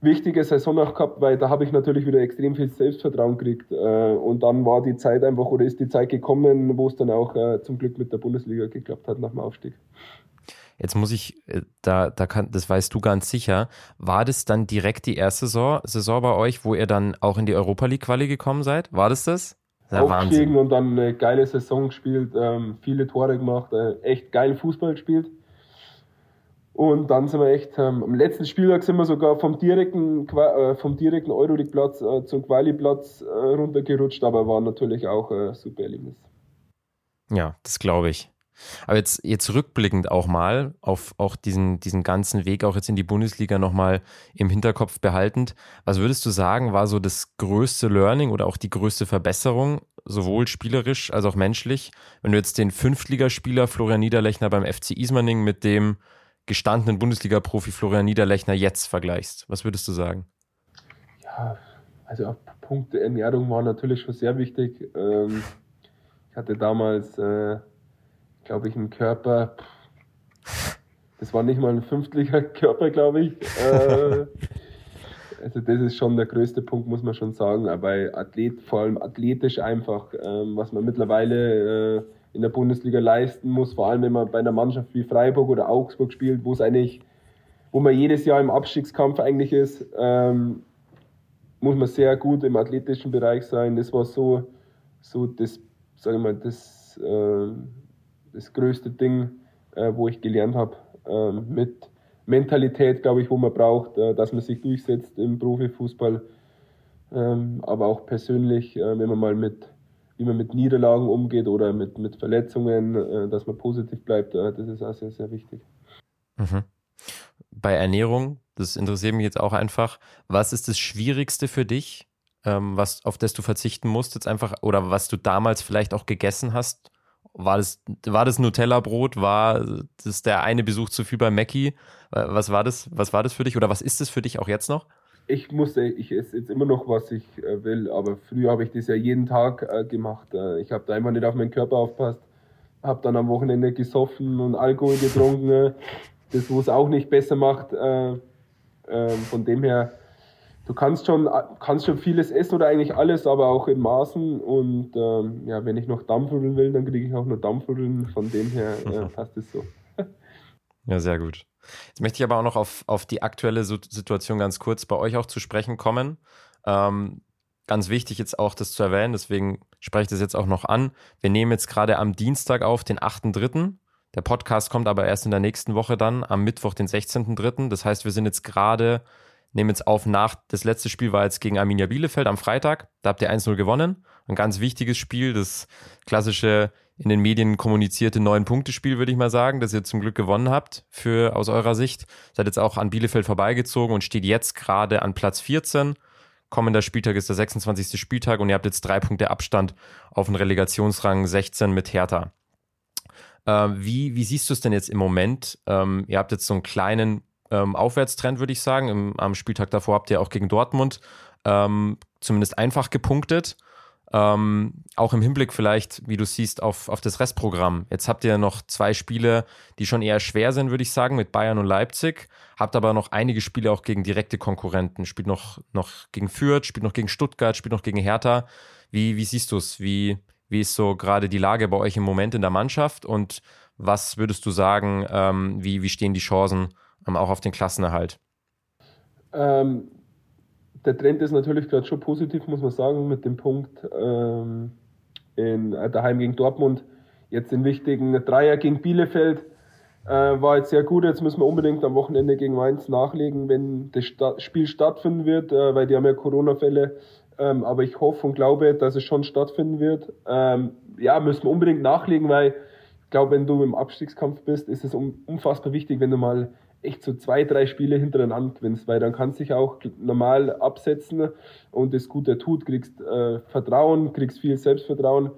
wichtige Saison auch gehabt, weil da habe ich natürlich wieder extrem viel Selbstvertrauen gekriegt. Äh, Und dann war die Zeit einfach, oder ist die Zeit gekommen, wo es dann auch äh, zum Glück mit der Bundesliga geklappt hat nach dem Aufstieg. Jetzt muss ich, äh, da, da kann, das weißt du ganz sicher. War das dann direkt die erste Saison, Saison bei euch, wo ihr dann auch in die Europa League Quali gekommen seid? War das das? Ja, aufgestiegen und dann eine geile Saison gespielt, ähm, viele Tore gemacht, echt geilen Fußball gespielt. Und dann sind wir echt, ähm, am letzten Spieltag sind wir sogar vom direkten, äh, direkten Euroleague-Platz äh, zum Quali-Platz äh, runtergerutscht, aber war natürlich auch ein super Erlebnis. Ja, das glaube ich. Aber jetzt, jetzt rückblickend auch mal auf auch diesen, diesen ganzen Weg auch jetzt in die Bundesliga nochmal im Hinterkopf behaltend. Was würdest du sagen, war so das größte Learning oder auch die größte Verbesserung, sowohl spielerisch als auch menschlich, wenn du jetzt den Fünftligaspieler Florian Niederlechner beim FC Ismaning mit dem gestandenen Bundesliga-Profi Florian Niederlechner jetzt vergleichst? Was würdest du sagen? Ja, also auf Punkt Ernährung war natürlich schon sehr wichtig. Ähm, ich hatte damals, äh, glaube ich, einen Körper, das war nicht mal ein fünftlicher Körper, glaube ich. Äh, also das ist schon der größte Punkt, muss man schon sagen. Aber Athlet, vor allem athletisch einfach, ähm, was man mittlerweile äh, in der Bundesliga leisten muss, vor allem wenn man bei einer Mannschaft wie Freiburg oder Augsburg spielt, wo es eigentlich, wo man jedes Jahr im Abstiegskampf eigentlich ist, ähm, muss man sehr gut im athletischen Bereich sein. Das war so, so das, sagen wir mal, das, äh, das größte Ding, äh, wo ich gelernt habe, äh, mit Mentalität, glaube ich, wo man braucht, äh, dass man sich durchsetzt im Profifußball, ähm, aber auch persönlich, äh, wenn man mal mit, wie man mit Niederlagen umgeht oder mit, mit Verletzungen, äh, dass man positiv bleibt, äh, das ist auch sehr, sehr wichtig. Mhm. Bei Ernährung, das interessiert mich jetzt auch einfach, was ist das Schwierigste für dich, ähm, was, auf das du verzichten musst jetzt einfach, oder was du damals vielleicht auch gegessen hast? War das, war das Nutella-Brot? War das der eine Besuch zu viel bei Mackie? Was war das, was war das für dich oder was ist das für dich auch jetzt noch? Ich musste, ich esse jetzt immer noch, was ich äh, will, aber früher habe ich das ja jeden Tag äh, gemacht. Äh, ich habe da einfach nicht auf meinen Körper aufpasst, habe dann am Wochenende gesoffen und Alkohol getrunken, äh, das wo es auch nicht besser macht. Äh, äh, von dem her, du kannst schon, kannst schon vieles essen oder eigentlich alles, aber auch in Maßen. Und ähm, ja, wenn ich noch Dampfnudeln will, dann kriege ich auch nur Dampfnudeln. Von dem her äh, passt es so. Ja, sehr gut. Jetzt möchte ich aber auch noch auf, auf die aktuelle Situation ganz kurz bei euch auch zu sprechen kommen. Ähm, ganz wichtig jetzt auch das zu erwähnen, deswegen spreche ich das jetzt auch noch an. Wir nehmen jetzt gerade am Dienstag auf, den 8.3. Der Podcast kommt aber erst in der nächsten Woche dann, am Mittwoch, den 16.3. Das heißt, wir sind jetzt gerade, nehmen jetzt auf nach, das letzte Spiel war jetzt gegen Arminia Bielefeld am Freitag. Da habt ihr 1-0 gewonnen. Ein ganz wichtiges Spiel, das klassische in den Medien kommunizierte Neun-Punkte-Spiel, würde ich mal sagen, das ihr zum Glück gewonnen habt, für aus eurer Sicht. Seid jetzt auch an Bielefeld vorbeigezogen und steht jetzt gerade an Platz 14. Kommender Spieltag ist der 26. Spieltag und ihr habt jetzt drei Punkte Abstand auf den Relegationsrang 16 mit Hertha. Ähm, wie, wie siehst du es denn jetzt im Moment? Ähm, ihr habt jetzt so einen kleinen ähm, Aufwärtstrend, würde ich sagen. Im, am Spieltag davor habt ihr auch gegen Dortmund ähm, zumindest einfach gepunktet. Ähm, auch im Hinblick vielleicht, wie du siehst, auf, auf das Restprogramm. Jetzt habt ihr noch zwei Spiele, die schon eher schwer sind, würde ich sagen, mit Bayern und Leipzig. Habt aber noch einige Spiele auch gegen direkte Konkurrenten. Spielt noch, noch gegen Fürth, spielt noch gegen Stuttgart, spielt noch gegen Hertha. Wie, wie siehst du es? Wie, wie ist so gerade die Lage bei euch im Moment in der Mannschaft? Und was würdest du sagen, ähm, wie, wie stehen die Chancen ähm, auch auf den Klassenerhalt? Ähm, der Trend ist natürlich gerade schon positiv, muss man sagen, mit dem Punkt ähm, in, äh, daheim gegen Dortmund. Jetzt den wichtigen Dreier gegen Bielefeld äh, war jetzt sehr gut. Jetzt müssen wir unbedingt am Wochenende gegen Mainz nachlegen, wenn das Sta Spiel stattfinden wird, äh, weil die haben ja Corona-Fälle. Ähm, aber ich hoffe und glaube, dass es schon stattfinden wird. Ähm, ja, müssen wir unbedingt nachlegen, weil ich glaube, wenn du im Abstiegskampf bist, ist es um, unfassbar wichtig, wenn du mal echt so zwei, drei Spiele hintereinander gewinnst, weil dann kannst du dich auch normal absetzen und das gut tut, kriegst äh, Vertrauen, kriegst viel Selbstvertrauen,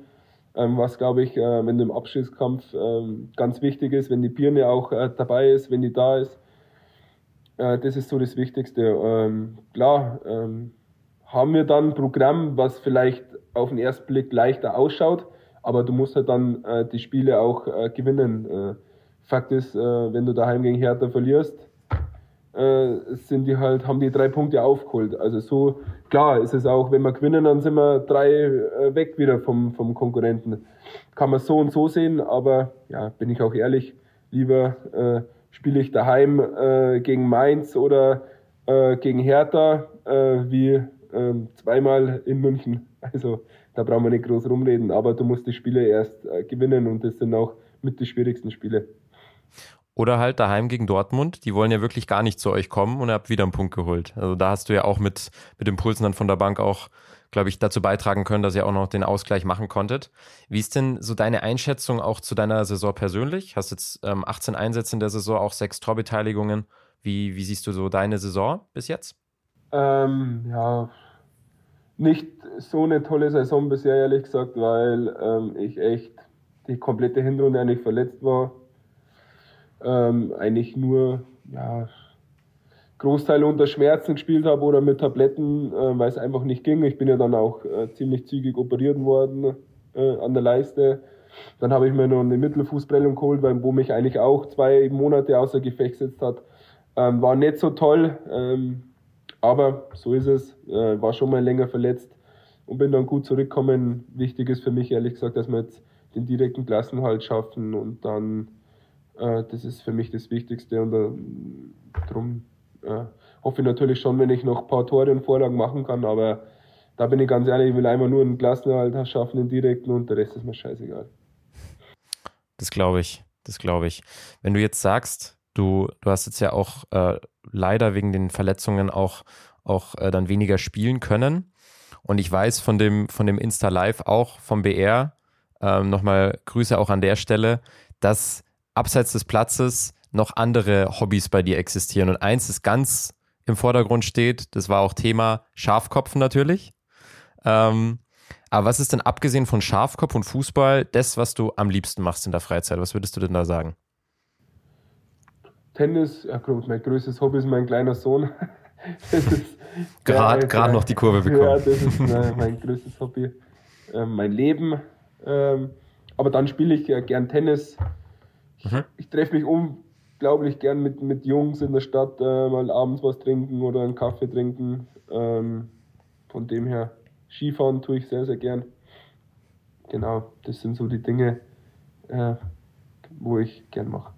ähm, was glaube ich, äh, wenn du im Abschlusskampf ähm, ganz wichtig ist, wenn die Birne auch äh, dabei ist, wenn die da ist. Äh, das ist so das Wichtigste. Ähm, klar, ähm, haben wir dann ein Programm, was vielleicht auf den ersten Blick leichter ausschaut, aber du musst halt dann äh, die Spiele auch äh, gewinnen. Fakt ist, äh, wenn du daheim gegen Hertha verlierst, äh, sind die halt, haben die drei Punkte aufgeholt. Also so, klar ist es auch, wenn wir gewinnen, dann sind wir drei äh, weg wieder vom, vom Konkurrenten. Kann man so und so sehen, aber ja, bin ich auch ehrlich, lieber äh, spiele ich daheim äh, gegen Mainz oder äh, gegen Hertha wie ähm, zweimal in München. Also da brauchen wir nicht groß rumreden, aber du musst die Spiele erst gewinnen und das sind auch mit die schwierigsten Spiele. Oder halt daheim gegen Dortmund. Die wollen ja wirklich gar nicht zu euch kommen und ihr habt wieder einen Punkt geholt. Also da hast du ja auch mit, mit Impulsen dann von der Bank auch, glaube ich, dazu beitragen können, dass ihr auch noch den Ausgleich machen konntet. Wie ist denn so deine Einschätzung auch zu deiner Saison persönlich? Hast jetzt ähm, 18 Einsätze in der Saison, auch sechs Torbeteiligungen. Wie, wie siehst du so deine Saison bis jetzt? Ähm, ja, nicht so eine tolle Saison bisher, ehrlich gesagt, weil ähm, ich echt die komplette Hinrunde eigentlich verletzt war. Ähm, eigentlich nur ja, Großteil unter Schmerzen gespielt habe oder mit Tabletten, äh, weil es einfach nicht ging. Ich bin ja dann auch äh, ziemlich zügig operiert worden äh, an der Leiste. Dann habe ich mir noch eine Mittelfußprellung geholt, weil, wo mich eigentlich auch zwei Monate außer Gefecht gesetzt hat. Ähm, war nicht so toll, ähm, aber so ist es. Äh, war schon mal länger verletzt und bin dann gut zurückgekommen. Wichtig ist für mich ehrlich gesagt, dass wir jetzt den direkten Klassenhalt schaffen und dann, äh, das ist für mich das Wichtigste und äh, darum äh, hoffe ich natürlich schon, wenn ich noch ein paar Tore und Vorlagen machen kann, aber da bin ich ganz ehrlich, ich will einfach nur einen Klassenerhalt schaffen, den direkten und der Rest ist mir scheißegal. Das glaube ich, das glaube ich. Wenn du jetzt sagst, du, du hast jetzt ja auch äh, leider wegen den Verletzungen auch, auch äh, dann weniger spielen können. Und ich weiß von dem, von dem Insta Live auch vom BR, ähm, nochmal Grüße auch an der Stelle, dass abseits des Platzes noch andere Hobbys bei dir existieren. Und eins, das ganz im Vordergrund steht, das war auch Thema Schafkopfen natürlich. Ähm, aber was ist denn abgesehen von Schafkopf und Fußball das, was du am liebsten machst in der Freizeit? Was würdest du denn da sagen? Tennis, ja, mein größtes Hobby ist mein kleiner Sohn. Gerade ja, noch die Kurve bekommen. Ja, das ist mein, mein größtes Hobby. Ähm, mein Leben. Ähm, aber dann spiele ich ja gern Tennis. Ich, mhm. ich treffe mich unglaublich gern mit, mit Jungs in der Stadt, äh, mal abends was trinken oder einen Kaffee trinken. Ähm, von dem her, Skifahren tue ich sehr, sehr gern. Genau, das sind so die Dinge, äh, wo ich gern mache.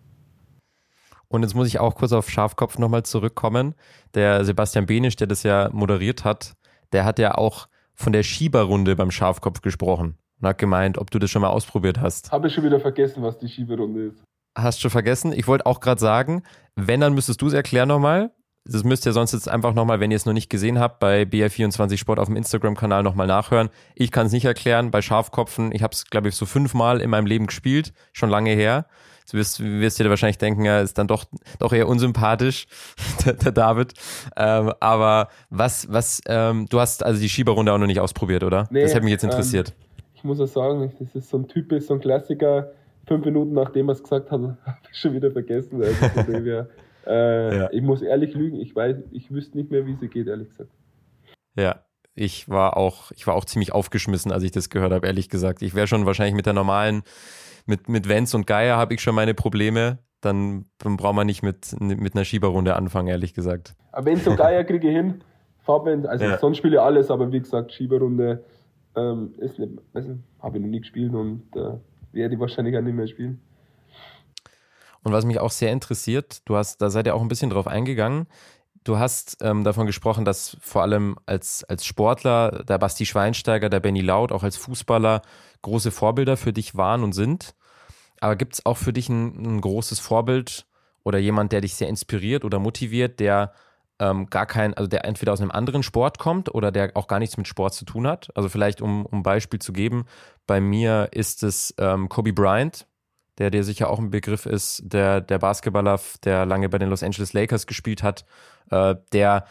Und jetzt muss ich auch kurz auf Schafkopf nochmal zurückkommen. Der Sebastian Benisch, der das ja moderiert hat, der hat ja auch von der Schieberrunde beim Schafkopf gesprochen und hat gemeint, ob du das schon mal ausprobiert hast. Habe ich schon wieder vergessen, was die Schieberrunde ist. Hast schon vergessen? Ich wollte auch gerade sagen, wenn, dann müsstest du es erklären nochmal. Das müsst ihr sonst jetzt einfach nochmal, wenn ihr es noch nicht gesehen habt, bei BR24 Sport auf dem Instagram-Kanal nochmal nachhören. Ich kann es nicht erklären, bei Schafkopfen, ich habe es, glaube ich, so fünfmal in meinem Leben gespielt, schon lange her. Du wirst, wirst dir wahrscheinlich denken, er ist dann doch, doch eher unsympathisch, der, der David. Ähm, aber was, was, ähm, du hast also die Schieberrunde auch noch nicht ausprobiert, oder? Nee, das hat mich jetzt interessiert. Ähm, ich muss auch sagen, das ist so ein Typ, so ein Klassiker. Fünf Minuten nachdem er es gesagt hat, habe ich schon wieder vergessen. Also wir, äh, ja. Ich muss ehrlich lügen, ich weiß, ich wüsste nicht mehr, wie sie geht, ehrlich gesagt. Ja, ich war auch, ich war auch ziemlich aufgeschmissen, als ich das gehört habe, ehrlich gesagt. Ich wäre schon wahrscheinlich mit der normalen mit, mit Vance und Geier habe ich schon meine Probleme. Dann, dann braucht man nicht mit, mit einer Schieberrunde anfangen, ehrlich gesagt. Aber Vance und Geier kriege ich hin. Fabian, also ja. sonst spiele ich alles, aber wie gesagt, Schieberrunde ähm, ist nicht, also habe ich noch nie gespielt und äh, werde ich wahrscheinlich auch nicht mehr spielen. Und was mich auch sehr interessiert, du hast, da seid ihr auch ein bisschen drauf eingegangen. Du hast ähm, davon gesprochen, dass vor allem als, als Sportler der Basti Schweinsteiger, der Benny Laut, auch als Fußballer große Vorbilder für dich waren und sind. Aber gibt es auch für dich ein, ein, großes Vorbild oder jemand, der dich sehr inspiriert oder motiviert, der ähm, gar kein, also der entweder aus einem anderen Sport kommt oder der auch gar nichts mit Sport zu tun hat? Also vielleicht, um, um Beispiel zu geben, bei mir ist es ähm, Kobe Bryant, der dir sicher auch ein Begriff ist, der, der Basketballer, der lange bei den Los Angeles Lakers gespielt hat, äh, der,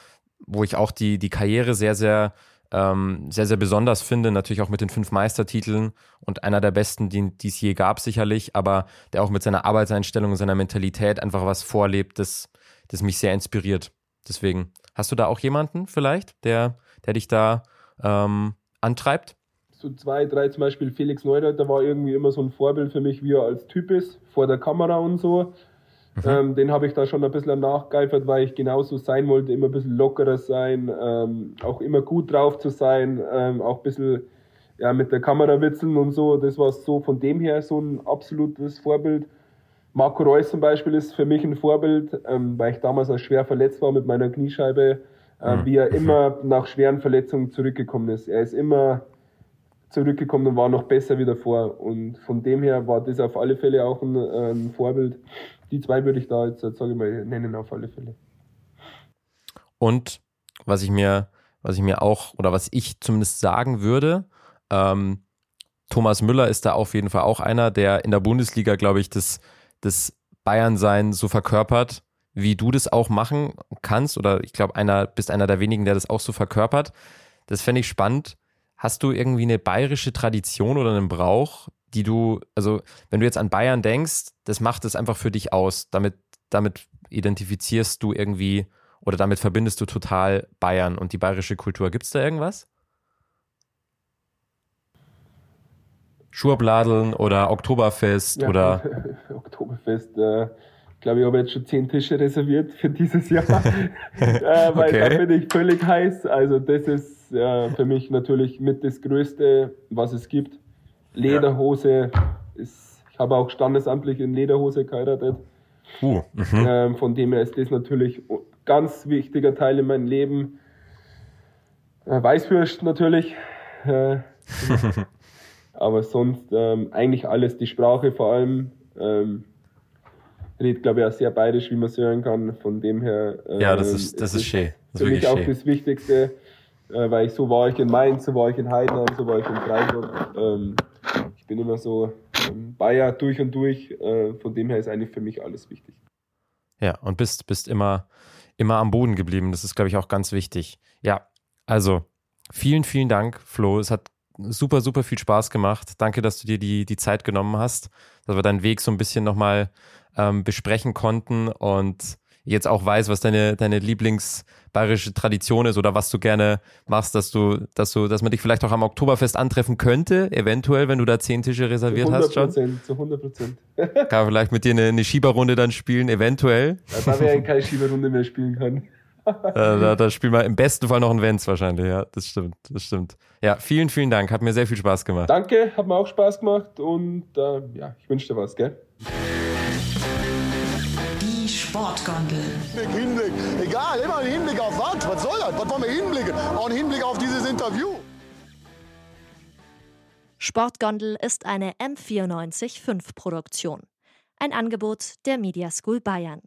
wo ich auch die, die Karriere sehr, sehr, ähm, sehr, sehr besonders finde, natürlich auch mit den fünf Meistertiteln und einer der besten, die, die es je gab, sicherlich, aber der auch mit seiner Arbeitseinstellung und seiner Mentalität einfach was vorlebt, das, das mich sehr inspiriert. Deswegen, hast du da auch jemanden vielleicht, der, der dich da ähm, antreibt? so zwei, drei, zum Beispiel Felix Neureuter war irgendwie immer so ein Vorbild für mich, wie er als Typ ist, vor der Kamera und so. Mhm. Ähm, den habe ich da schon ein bisschen nachgeifert, weil ich genauso sein wollte, immer ein bisschen lockerer sein, ähm, auch immer gut drauf zu sein, ähm, auch ein bisschen ja, mit der Kamera witzeln und so. Das war so von dem her so ein absolutes Vorbild. Marco Reus zum Beispiel ist für mich ein Vorbild, ähm, weil ich damals auch schwer verletzt war mit meiner Kniescheibe, äh, mhm. wie er immer nach schweren Verletzungen zurückgekommen ist. Er ist immer zurückgekommen und war noch besser wie davor. Und von dem her war das auf alle Fälle auch ein, ein Vorbild. Die zwei würde ich da jetzt, sage ich mal, nennen auf alle Fälle. Und was ich mir, was ich mir auch, oder was ich zumindest sagen würde, ähm, Thomas Müller ist da auf jeden Fall auch einer, der in der Bundesliga, glaube ich, das, das Bayern-Sein so verkörpert, wie du das auch machen kannst. Oder ich glaube, einer, bist einer der wenigen, der das auch so verkörpert. Das fände ich spannend, Hast du irgendwie eine bayerische Tradition oder einen Brauch, die du, also wenn du jetzt an Bayern denkst, das macht es einfach für dich aus. Damit, damit identifizierst du irgendwie oder damit verbindest du total Bayern und die bayerische Kultur. Gibt es da irgendwas? Schurbladeln oder Oktoberfest ja, oder. Oktoberfest, äh, glaube ich, habe jetzt schon zehn Tische reserviert für dieses Jahr, äh, weil okay. da bin ich völlig heiß. Also das ist äh, für mich natürlich mit das Größte, was es gibt. Lederhose ist, ich habe auch standesamtlich in Lederhose geheiratet. Uh, ähm, von dem her ist das natürlich ein ganz wichtiger Teil in meinem Leben. Äh, Weißwürst natürlich. Aber sonst ähm, eigentlich alles, die Sprache vor allem. Ähm, redet, glaube ich, auch sehr bayerisch, wie man es hören kann. Von dem her. Ähm, ja, das ist, das ist, ist schön. Das für mich auch schön. das Wichtigste äh, weil ich so war ich in Mainz, so war ich in Heidenheim, so war ich in Freiburg. Ähm, ich bin immer so ähm, Bayer durch und durch. Äh, von dem her ist eigentlich für mich alles wichtig. Ja, und bist, bist immer, immer am Boden geblieben. Das ist, glaube ich, auch ganz wichtig. Ja, also vielen, vielen Dank, Flo. Es hat super, super viel Spaß gemacht. Danke, dass du dir die, die Zeit genommen hast, dass wir deinen Weg so ein bisschen nochmal ähm, besprechen konnten und jetzt auch weiß, was deine, deine Lieblingsbayerische Tradition ist oder was du gerne machst, dass du, dass du, dass man dich vielleicht auch am Oktoberfest antreffen könnte, eventuell, wenn du da zehn Tische reserviert hast schon. Zu 100 Prozent. Kann vielleicht mit dir eine, eine Schieberrunde dann spielen, eventuell. Ja, da wäre keine Schieberrunde mehr spielen kann. Da, da, da spielen wir im besten Fall noch ein Vents wahrscheinlich, ja, das stimmt, das stimmt. Ja, vielen, vielen Dank, hat mir sehr viel Spaß gemacht. Danke, hat mir auch Spaß gemacht und äh, ja, ich wünsche dir was, gell? Sportgondel. Hinblick, egal, immer ein Hinblick auf was? Was soll das? Was wollen wir hinblicken? Auch ein Hinblick auf dieses Interview. Sportgondel ist eine M945 Produktion. Ein Angebot der Media School Bayern.